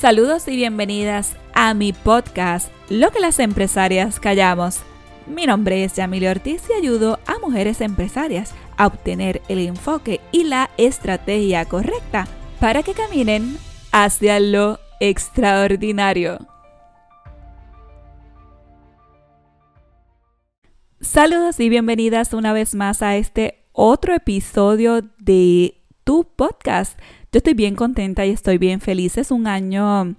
Saludos y bienvenidas a mi podcast, Lo que las empresarias callamos. Mi nombre es Yamile Ortiz y ayudo a mujeres empresarias a obtener el enfoque y la estrategia correcta para que caminen hacia lo extraordinario. Saludos y bienvenidas una vez más a este otro episodio de tu podcast. Yo estoy bien contenta y estoy bien feliz. Es un año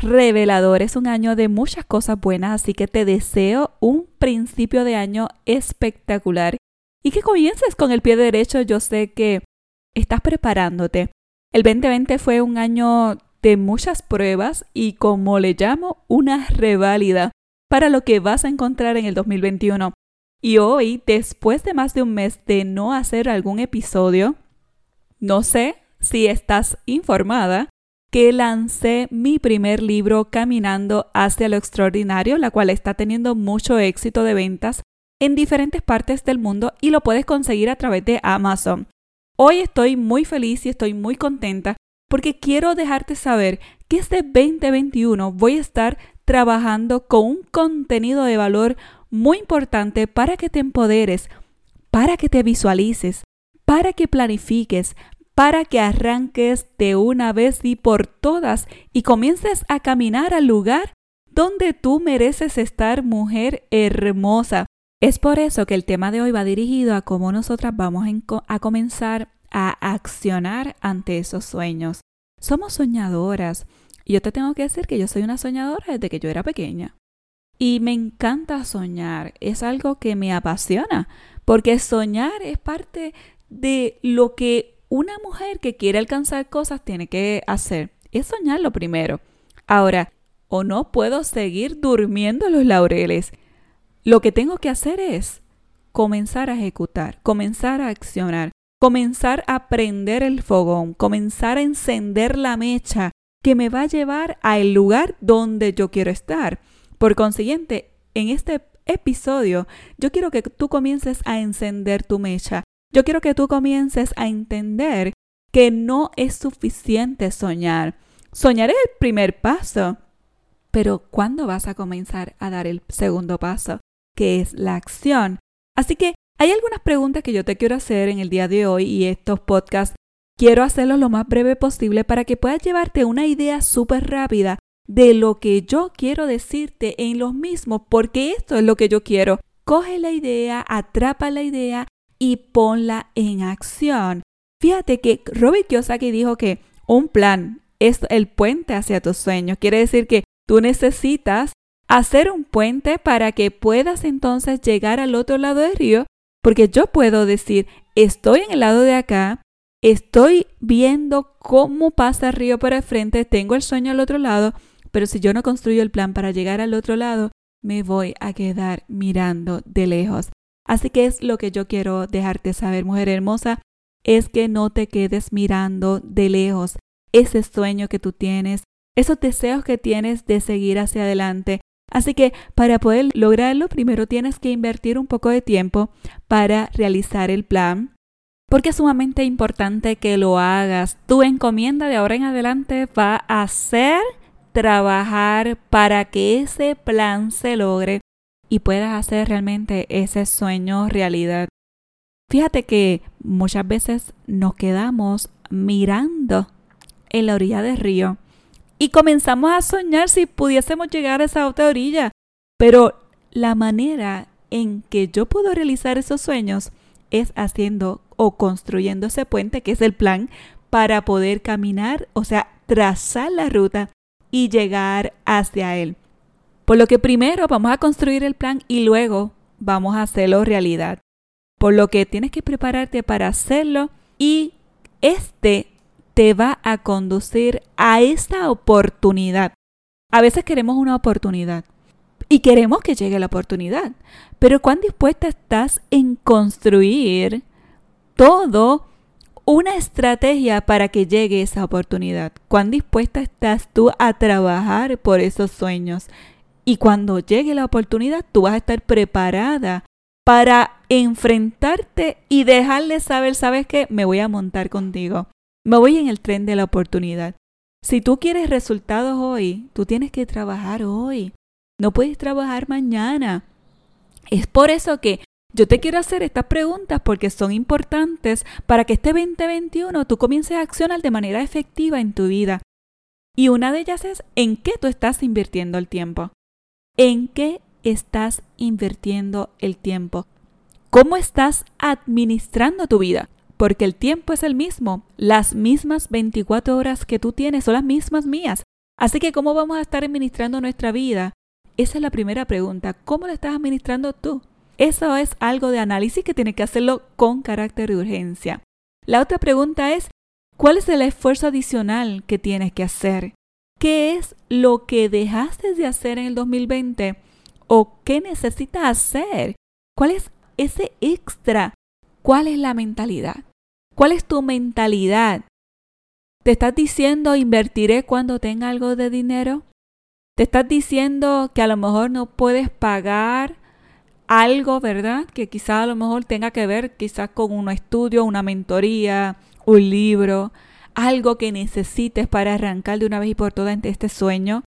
revelador, es un año de muchas cosas buenas, así que te deseo un principio de año espectacular y que comiences con el pie derecho. Yo sé que estás preparándote. El 2020 fue un año de muchas pruebas y como le llamo, una reválida para lo que vas a encontrar en el 2021. Y hoy, después de más de un mes de no hacer algún episodio, no sé si estás informada, que lancé mi primer libro Caminando hacia lo extraordinario, la cual está teniendo mucho éxito de ventas en diferentes partes del mundo y lo puedes conseguir a través de Amazon. Hoy estoy muy feliz y estoy muy contenta porque quiero dejarte saber que este 2021 voy a estar trabajando con un contenido de valor muy importante para que te empoderes, para que te visualices, para que planifiques, para que arranques de una vez y por todas y comiences a caminar al lugar donde tú mereces estar, mujer hermosa. Es por eso que el tema de hoy va dirigido a cómo nosotras vamos a comenzar a accionar ante esos sueños. Somos soñadoras. Yo te tengo que decir que yo soy una soñadora desde que yo era pequeña. Y me encanta soñar. Es algo que me apasiona. Porque soñar es parte de lo que una mujer que quiere alcanzar cosas tiene que hacer es soñar lo primero. Ahora, o no puedo seguir durmiendo los laureles. Lo que tengo que hacer es comenzar a ejecutar, comenzar a accionar, comenzar a prender el fogón, comenzar a encender la mecha que me va a llevar al lugar donde yo quiero estar. Por consiguiente, en este episodio yo quiero que tú comiences a encender tu mecha, yo quiero que tú comiences a entender que no es suficiente soñar. Soñar es el primer paso, pero ¿cuándo vas a comenzar a dar el segundo paso, que es la acción? Así que hay algunas preguntas que yo te quiero hacer en el día de hoy y estos podcasts quiero hacerlos lo más breve posible para que puedas llevarte una idea súper rápida de lo que yo quiero decirte en los mismos, porque esto es lo que yo quiero. Coge la idea, atrapa la idea y ponla en acción. Fíjate que Robert Kiyosaki dijo que un plan es el puente hacia tus sueños. Quiere decir que tú necesitas hacer un puente para que puedas entonces llegar al otro lado del río, porque yo puedo decir, estoy en el lado de acá, estoy viendo cómo pasa el río por el frente, tengo el sueño al otro lado, pero si yo no construyo el plan para llegar al otro lado, me voy a quedar mirando de lejos. Así que es lo que yo quiero dejarte saber, mujer hermosa, es que no te quedes mirando de lejos ese sueño que tú tienes, esos deseos que tienes de seguir hacia adelante. Así que para poder lograrlo, primero tienes que invertir un poco de tiempo para realizar el plan, porque es sumamente importante que lo hagas. Tu encomienda de ahora en adelante va a ser trabajar para que ese plan se logre y puedas hacer realmente ese sueño realidad. Fíjate que muchas veces nos quedamos mirando en la orilla del río y comenzamos a soñar si pudiésemos llegar a esa otra orilla. Pero la manera en que yo puedo realizar esos sueños es haciendo o construyendo ese puente, que es el plan, para poder caminar, o sea, trazar la ruta y llegar hacia él. Por lo que primero vamos a construir el plan y luego vamos a hacerlo realidad. Por lo que tienes que prepararte para hacerlo y este te va a conducir a esta oportunidad. A veces queremos una oportunidad y queremos que llegue la oportunidad, pero ¿cuán dispuesta estás en construir todo una estrategia para que llegue esa oportunidad? ¿Cuán dispuesta estás tú a trabajar por esos sueños? Y cuando llegue la oportunidad, tú vas a estar preparada para enfrentarte y dejarle saber, ¿sabes qué? Me voy a montar contigo. Me voy en el tren de la oportunidad. Si tú quieres resultados hoy, tú tienes que trabajar hoy. No puedes trabajar mañana. Es por eso que yo te quiero hacer estas preguntas porque son importantes para que este 2021 tú comiences a accionar de manera efectiva en tu vida. Y una de ellas es en qué tú estás invirtiendo el tiempo. ¿En qué estás invirtiendo el tiempo? ¿Cómo estás administrando tu vida? Porque el tiempo es el mismo. Las mismas 24 horas que tú tienes son las mismas mías. Así que ¿cómo vamos a estar administrando nuestra vida? Esa es la primera pregunta. ¿Cómo la estás administrando tú? Eso es algo de análisis que tienes que hacerlo con carácter de urgencia. La otra pregunta es, ¿cuál es el esfuerzo adicional que tienes que hacer? ¿Qué es lo que dejaste de hacer en el 2020? ¿O qué necesitas hacer? ¿Cuál es ese extra? ¿Cuál es la mentalidad? ¿Cuál es tu mentalidad? ¿Te estás diciendo invertiré cuando tenga algo de dinero? ¿Te estás diciendo que a lo mejor no puedes pagar algo, ¿verdad? Que quizá a lo mejor tenga que ver quizás con un estudio, una mentoría, un libro, algo que necesites para arrancar de una vez y por todas este sueño.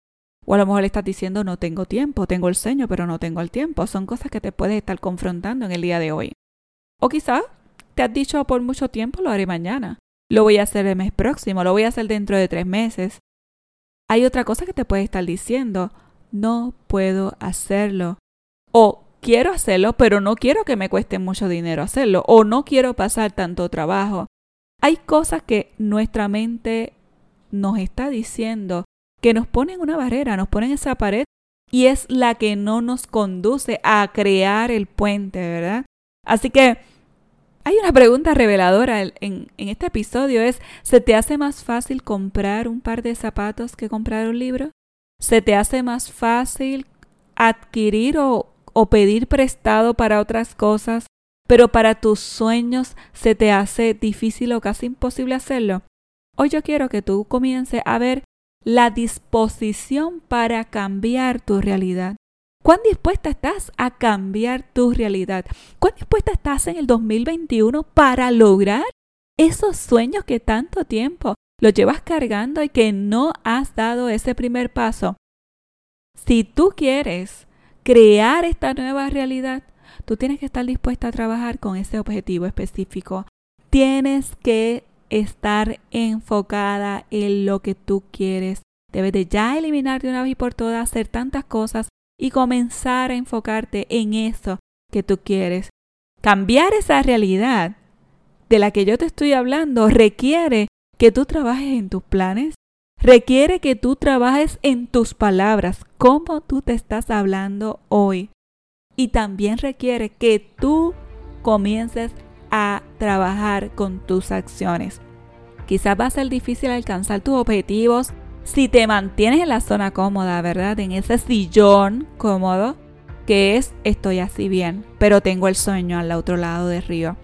O a lo mejor le estás diciendo no tengo tiempo, tengo el sueño, pero no tengo el tiempo. Son cosas que te puedes estar confrontando en el día de hoy. O quizás te has dicho por mucho tiempo lo haré mañana. Lo voy a hacer el mes próximo, lo voy a hacer dentro de tres meses. Hay otra cosa que te puede estar diciendo, no puedo hacerlo. O quiero hacerlo, pero no quiero que me cueste mucho dinero hacerlo. O no quiero pasar tanto trabajo. Hay cosas que nuestra mente nos está diciendo que nos ponen una barrera, nos ponen esa pared y es la que no nos conduce a crear el puente, ¿verdad? Así que hay una pregunta reveladora en, este episodio es, ¿se te hace más fácil comprar un par de zapatos que comprar un libro? ¿Se te hace más fácil adquirir o pedir prestado para otras cosas, pero para tus sueños se te hace difícil o casi imposible hacerlo, hoy yo quiero que tú comiences a ver la disposición para cambiar tu realidad. ¿Cuán dispuesta estás a cambiar tu realidad? ¿Cuán dispuesta estás en el 2021 para lograr esos sueños que tanto tiempo los llevas cargando y que no has dado ese primer paso? Si tú quieres crear esta nueva realidad, tú tienes que estar dispuesta a trabajar con ese objetivo específico. Tienes que estar enfocada en lo que tú quieres. Debes de ya eliminar de una vez y por todas, hacer tantas cosas y comenzar a enfocarte en eso que tú quieres. Cambiar esa realidad de la que yo te estoy hablando requiere que tú trabajes en tus planes, requiere que tú trabajes en tus palabras, cómo tú te estás hablando hoy. Y también requiere que tú comiences a trabajar con tus acciones. Quizás va a ser difícil alcanzar tus objetivos si te mantienes en la zona cómoda, ¿verdad? En ese sillón cómodo que es estoy así bien, pero tengo el sueño al otro lado del río.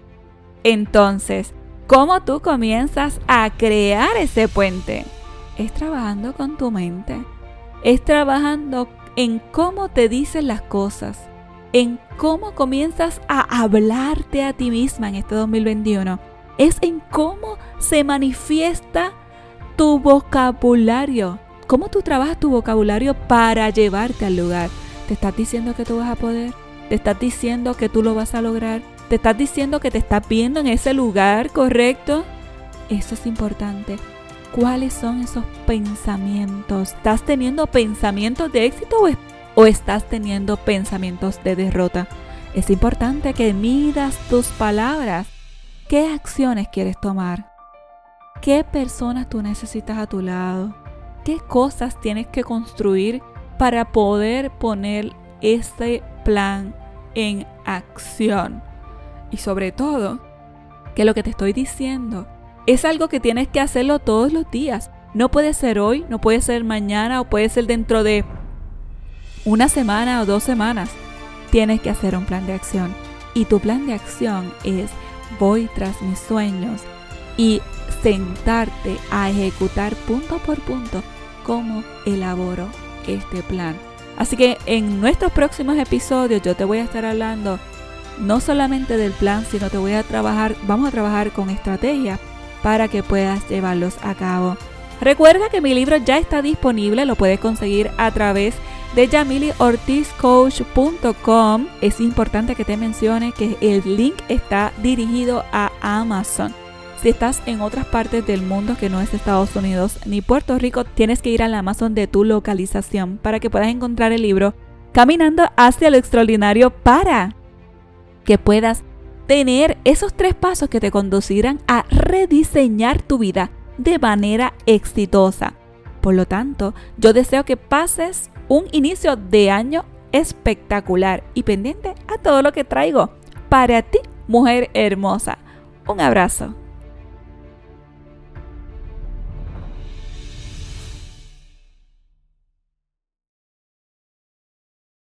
Entonces, ¿cómo tú comienzas a crear ese puente? es trabajando con tu mente, es trabajando en cómo te dicen las cosas, en cómo comienzas a hablarte a ti misma en este 2021, es en cómo se manifiesta tu vocabulario, cómo tú trabajas tu vocabulario para llevarte al lugar. ¿Te estás diciendo que tú vas a poder? ¿Te estás diciendo que tú lo vas a lograr? ¿Te estás diciendo que te estás viendo en ese lugar correcto? Eso es importante cuáles son esos pensamientos. ¿Estás teniendo pensamientos de éxito o estás teniendo pensamientos de derrota? Es importante que midas tus palabras. ¿Qué acciones quieres tomar? ¿Qué personas tú necesitas a tu lado? ¿Qué cosas tienes que construir para poder poner ese plan en acción? Y sobre todo, que lo que te estoy diciendo es algo que tienes que hacerlo todos los días. No puede ser hoy, no puede ser mañana o puede ser dentro de una semana o dos semanas. Tienes que hacer un plan de acción. Y tu plan de acción es voy tras mis sueños y sentarte a ejecutar punto por punto cómo elaboro este plan. Así que en nuestros próximos episodios yo te voy a estar hablando no solamente del plan, sino te voy a trabajar, vamos a trabajar con estrategias para que puedas llevarlos a cabo. Recuerda que mi libro ya está disponible, lo puedes conseguir a través de yamiliortizcoach.com. Es importante que te mencione que el link está dirigido a Amazon. Si estás en otras partes del mundo que no es Estados Unidos ni Puerto Rico, tienes que ir al Amazon de tu localización para que puedas encontrar el libro Caminando hacia lo extraordinario para que puedas tener esos tres pasos que te conducirán a rediseñar tu vida de manera exitosa. Por lo tanto, yo deseo que pases un inicio de año espectacular y pendiente a todo lo que traigo para ti, mujer hermosa. Un abrazo.